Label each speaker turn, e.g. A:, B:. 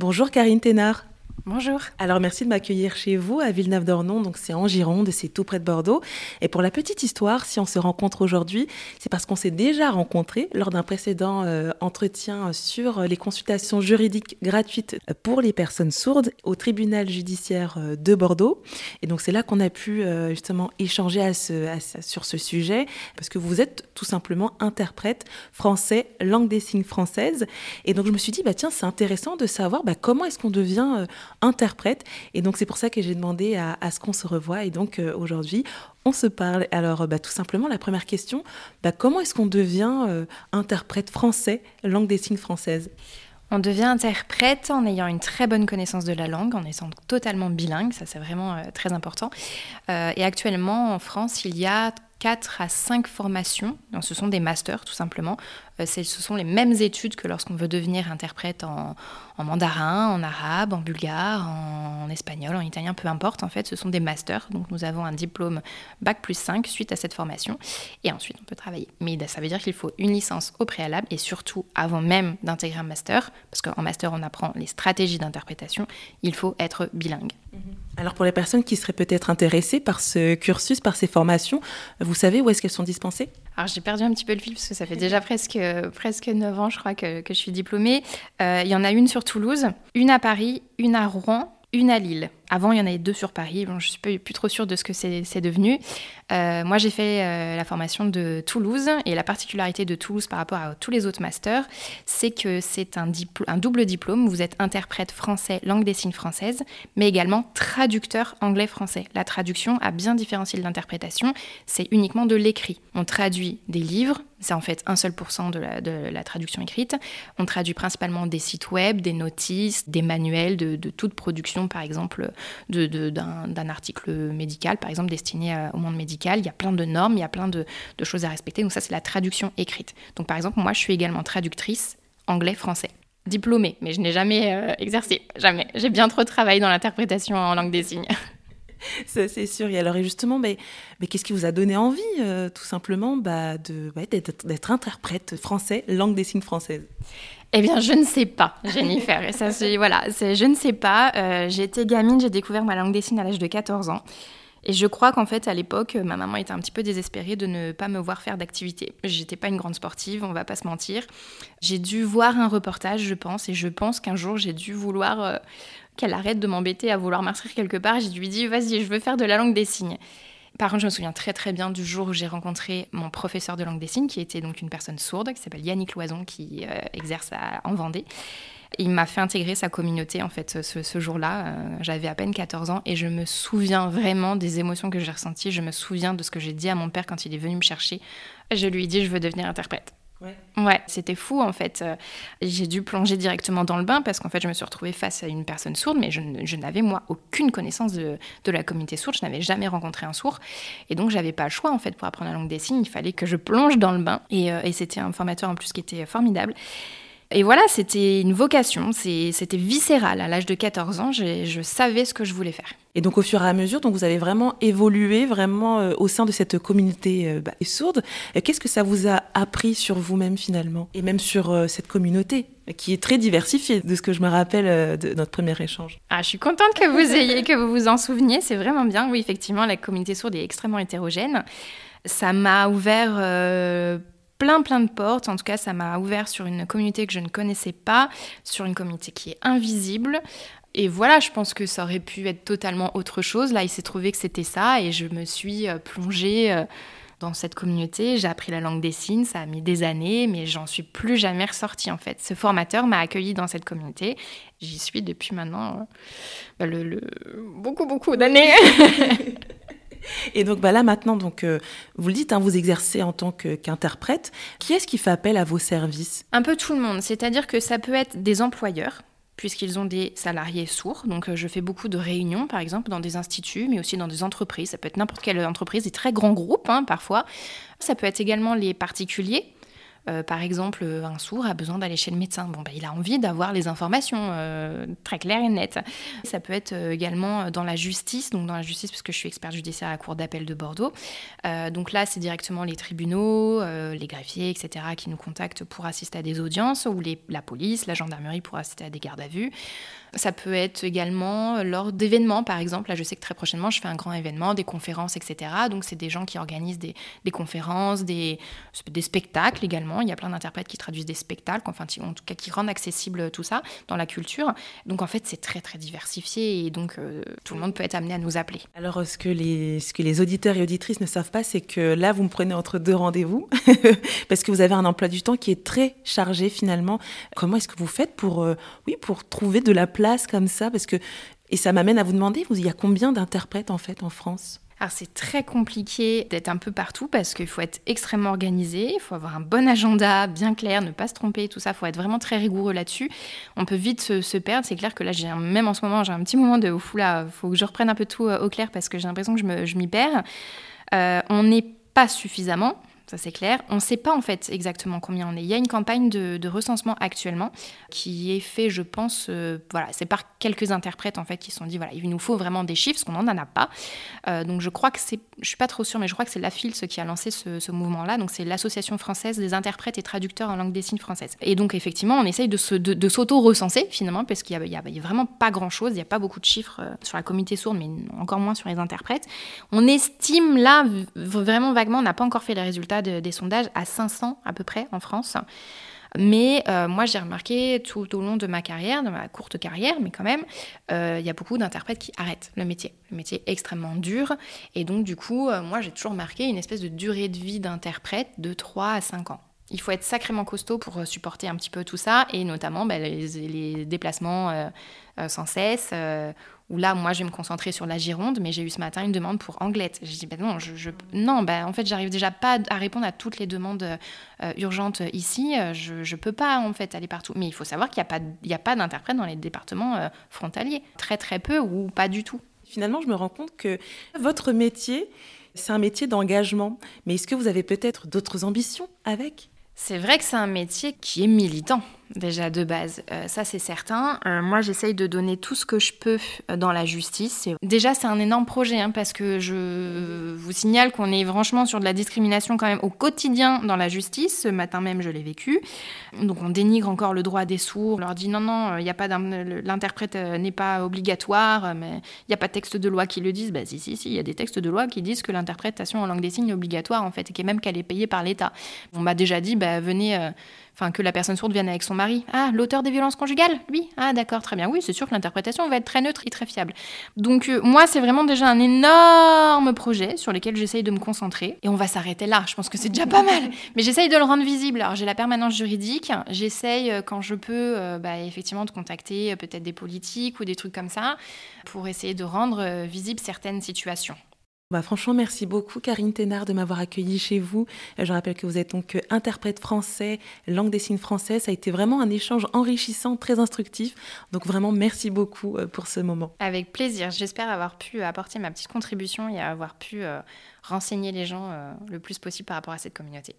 A: Bonjour Karine Thénard.
B: Bonjour.
A: Alors merci de m'accueillir chez vous à Villeneuve-d'Ornon, donc c'est en Gironde, c'est tout près de Bordeaux. Et pour la petite histoire, si on se rencontre aujourd'hui, c'est parce qu'on s'est déjà rencontrés lors d'un précédent euh, entretien sur les consultations juridiques gratuites pour les personnes sourdes au tribunal judiciaire euh, de Bordeaux. Et donc c'est là qu'on a pu euh, justement échanger à ce, sur ce sujet, parce que vous êtes tout simplement interprète français, langue des signes française. Et donc je me suis dit, bah tiens, c'est intéressant de savoir bah, comment est-ce qu'on devient interprète. Et donc c'est pour ça que j'ai demandé à, ce qu'on se revoie. Et donc euh, aujourd'hui, on se parle. Alors bah, tout simplement, la première question, bah, comment est-ce qu'on devient euh, interprète français, langue des signes française?
B: On devient interprète en ayant une très bonne connaissance de la langue, en étant totalement bilingue, ça c'est vraiment euh, très important. et actuellement en France, il y a 4 à 5 formations, ce sont des masters tout simplement, euh, ce sont les mêmes études que lorsqu'on veut devenir interprète en, mandarin, en arabe, en bulgare, en, espagnol, en italien, peu importe. En fait, ce sont des masters. Donc nous avons un diplôme Bac plus 5 suite à cette formation. Et ensuite, on peut travailler. Mais ça veut dire qu'il faut une licence au préalable et surtout avant même d'intégrer un master, parce qu'en master, on apprend les stratégies d'interprétation, il faut être bilingue.
A: Alors pour les personnes qui seraient peut-être intéressées par ce cursus, par ces formations, vous savez où est-ce qu'elles sont dispensées?
B: Alors j'ai perdu un petit peu le fil parce que ça fait déjà presque, presque 9 ans je crois que, que je suis diplômée. Euh, il y en a une sur Toulouse, une à Paris, une à Rouen, une à Lille. Avant, il y en avait deux sur Paris. Je ne suis plus trop sûre de ce que c'est devenu. Euh, moi, j'ai fait euh, la formation de Toulouse. Et la particularité de Toulouse par rapport à tous les autres masters, c'est que c'est un, double diplôme. Vous êtes interprète français, langue des signes française, mais également traducteur anglais-français. La traduction a bien différencié de l'interprétation. C'est uniquement de l'écrit. On traduit des livres. C'est en fait un seul pourcent de la, de la, traduction écrite. On traduit principalement des sites web, des notices, des manuels de toute production, par exemple d'un article médical, par exemple destiné au monde médical. Il y a plein de normes, il y a plein de, choses à respecter. Donc ça, c'est la traduction écrite. Donc par exemple, moi, je suis également traductrice anglais-français. Diplômée, mais je n'ai jamais euh, exercé, jamais. J'ai bien trop travaillé dans l'interprétation en langue des signes.
A: c'est sûr. Et alors, justement, mais, qu'est-ce qui vous a donné envie, euh, tout simplement, bah, d'être interprète français, langue des signes française?
B: Eh bien, je ne sais pas, Jennifer. Et ça, voilà, je ne sais pas. Euh, j'ai été gamine, j'ai découvert ma langue des signes à l'âge de 14 ans. Et je crois qu'en fait, à l'époque, ma maman était un petit peu désespérée de ne pas me voir faire d'activité. J'étais pas une grande sportive, on va pas se mentir. J'ai dû voir un reportage, je pense, et je pense qu'un jour, j'ai dû vouloir euh, qu'elle arrête de m'embêter à vouloir m'inscrire quelque part. Dû lui dire, vas-y, je veux faire de la langue des signes. Par contre, je me souviens très très bien du jour où j'ai rencontré mon professeur de langue des signes, qui était donc une personne sourde, qui s'appelle Yannick Loison, qui euh, exerce en Vendée. Il m'a fait intégrer sa communauté en fait ce, jour-là. Euh, j'avais à peine 14 ans et je me souviens vraiment des émotions que j'ai ressenties. Je me souviens de ce que j'ai dit à mon père quand il est venu me chercher. Je lui ai dit je veux devenir interprète. Ouais, c'était fou en fait. Euh, j'ai dû plonger directement dans le bain parce qu'en fait je me suis retrouvée face à une personne sourde, mais je, n'avais moi aucune connaissance de, la communauté sourde. Je n'avais jamais rencontré un sourd et donc j'avais pas le choix en fait pour apprendre la langue des signes. Il fallait que je plonge dans le bain et, euh, et c'était un formateur en plus qui était formidable. Et voilà, c'était une vocation, c'était viscéral. À l'âge de 14 ans, je savais ce que je voulais faire.
A: Et donc au fur et à mesure, donc vous avez vraiment évolué vraiment euh, au sein de cette communauté euh, bah, sourde. Qu'est-ce que ça vous a appris sur vous-même finalement? Et même sur euh, cette communauté qui est très diversifiée de ce que je me rappelle de notre premier échange.
B: Ah, je suis contente que vous ayez que vous vous en souveniez, c'est vraiment bien. Oui, effectivement, la communauté sourde est extrêmement hétérogène. Ça m'a ouvert plein plein de portes. En tout cas, ça m'a ouvert sur une communauté que je ne connaissais pas, sur une communauté qui est invisible. Et voilà, je pense que ça aurait pu être totalement autre chose. Là, il s'est trouvé que c'était ça et je me suis euh, plongée euh, dans cette communauté. J'ai appris la langue des signes, ça a mis des années, mais j'en suis plus jamais ressortie en fait. Ce formateur m'a accueilli dans cette communauté. J'y suis depuis maintenant euh, bah, beaucoup, beaucoup d'années.
A: Et donc bah là maintenant, donc euh, vous le dites, hein, vous exercez en tant qu'interprète. qui est-ce qui fait appel à vos services?
B: Un peu tout le monde. C'est-à-dire que ça peut être des employeurs puisqu'ils ont des salariés sourds. Donc euh, je fais beaucoup de réunions, par exemple, dans des instituts, mais aussi dans des entreprises. Ça peut être n'importe quelle entreprise, des très grands groupes hein, parfois. Ça peut être également les particuliers. Euh, par exemple, un sourd a besoin d'aller chez le médecin. Bon, bah, il a envie d'avoir les informations très claires et nettes. Ça peut être également dans la justice, donc dans la justice parce que je suis experte judiciaire à la Cour d'appel de Bordeaux. donc là, c'est directement les tribunaux, les greffiers, etc., qui nous contactent pour assister à des audiences, ou la police, la gendarmerie pour assister à des gardes à vue. Ça peut être également lors d'événements, par exemple. Là, je sais que très prochainement, je fais un grand événement, des conférences, etc. Donc, c'est des gens qui organisent des, conférences, des, spectacles également. Il y a plein d'interprètes qui traduisent des spectacles, enfin, en tout cas, qui rendent accessible tout ça dans la culture. Donc, en fait, c'est très, très diversifié et donc, euh, tout le monde peut être amené à nous appeler.
A: Alors, ce que les, ce que les auditeurs et auditrices ne savent pas, c'est que là, vous me prenez entre deux rendez-vous parce que vous avez un emploi du temps qui est très chargé finalement. Comment est-ce que vous faites pour, euh, oui, pour trouver de la place comme ça? Parce que et ça m'amène à vous demander, il y a combien d'interprètes en fait en France?
B: Alors c'est très compliqué d'être un peu partout parce qu'il faut être extrêmement organisé, il faut avoir un bon agenda bien clair, ne pas se tromper, tout ça, il faut être vraiment très rigoureux là-dessus. On peut vite se, perdre, c'est clair que là, j'ai même en ce moment, j'ai un petit moment de ouf là, faut que je reprenne un peu tout euh, au clair parce que j'ai l'impression que je m'y perds. Euh, on n'est pas suffisamment ça c'est clair. On ne sait pas en fait exactement combien on est. Il y a une campagne de, recensement actuellement qui est fait, je pense, euh, voilà, c'est par quelques interprètes en fait qui se sont dit voilà, il nous faut vraiment des chiffres, parce qu'on n'en a pas. Euh, donc je crois que c'est, je suis pas trop sûre, mais je crois que c'est la FILS qui a lancé ce, mouvement-là. Donc c'est l'association française des interprètes et traducteurs en langue des signes française. Et donc effectivement, on essaye de, s'auto-recenser finalement, parce qu'il n'y a, vraiment pas grand-chose, il n'y a pas beaucoup de chiffres euh, sur la communauté sourde, mais encore moins sur les interprètes. On estime là vraiment vaguement, on n'a pas encore fait les résultats des sondages à 500 à peu près en France. Mais euh, moi, j'ai remarqué tout au long de ma carrière, de ma courte carrière, mais quand même, euh, il y a beaucoup d'interprètes qui arrêtent le métier. Le métier est extrêmement dur. Et donc, du coup, euh, moi, j'ai toujours remarqué une espèce de durée de vie d'interprète de 3 à 5 ans. Il faut être sacrément costaud pour supporter un petit peu tout ça, et notamment bah, les, déplacements sans cesse, où là, moi, je vais me concentrer sur la Gironde, mais j'ai eu ce matin une demande pour Anglette. J'ai dit, ben non, je, non ben, en fait, j'arrive déjà pas à répondre à toutes les demandes euh, urgentes ici. Je ne peux pas, en fait, aller partout. Mais il faut savoir qu'il n'y a pas, d'interprète dans les départements euh, frontaliers. Très, très peu ou pas du tout.
A: Finalement, je me rends compte que votre métier, c'est un métier d'engagement. Mais est-ce que vous avez peut-être d'autres ambitions avec?
B: C'est vrai que c'est un métier qui est militant déjà de base, euh, ça c'est certain. Euh, moi j'essaye de donner tout ce que je peux euh, dans la justice. Déjà c'est un énorme projet hein, parce que je vous signale qu'on est franchement sur de la discrimination quand même au quotidien dans la justice. Ce matin même je l'ai vécu. Donc on dénigre encore le droit des sourds. On leur dit non non, il a pas l'interprète n'est pas obligatoire, mais il n'y a pas de texte de loi qui le dise. Bah si si si, il y a des textes de loi qui disent que l'interprétation en langue des signes est obligatoire en fait et même qu'elle est payée par l'État. On m'a déjà dit bah venez enfin que la personne sourde vienne avec son mari. Ah, l'auteur des violences conjugales, lui? Ah, d'accord, très bien. Oui, c'est sûr que l'interprétation va être très neutre et très fiable. Donc euh, moi, c'est vraiment déjà un énorme projet sur lequel j'essaye de me concentrer. Et on va s'arrêter là. Je pense que c'est déjà pas mal. Mais j'essaye de le rendre visible. Alors j'ai la permanence juridique. J'essaye euh, quand je peux, euh, bah, effectivement, de contacter peut-être des politiques ou des trucs comme ça pour essayer de rendre visibles certaines situations.
A: Bah franchement, merci beaucoup Karine Thénard de m'avoir accueilli chez vous. Euh, je rappelle que vous êtes donc euh, interprète français, langue des signes français. Ça a été vraiment un échange enrichissant, très instructif. Donc vraiment, merci beaucoup euh, pour ce moment.
B: Avec plaisir. J'espère avoir pu apporter ma petite contribution et avoir pu renseigner les gens le plus possible par rapport à cette communauté.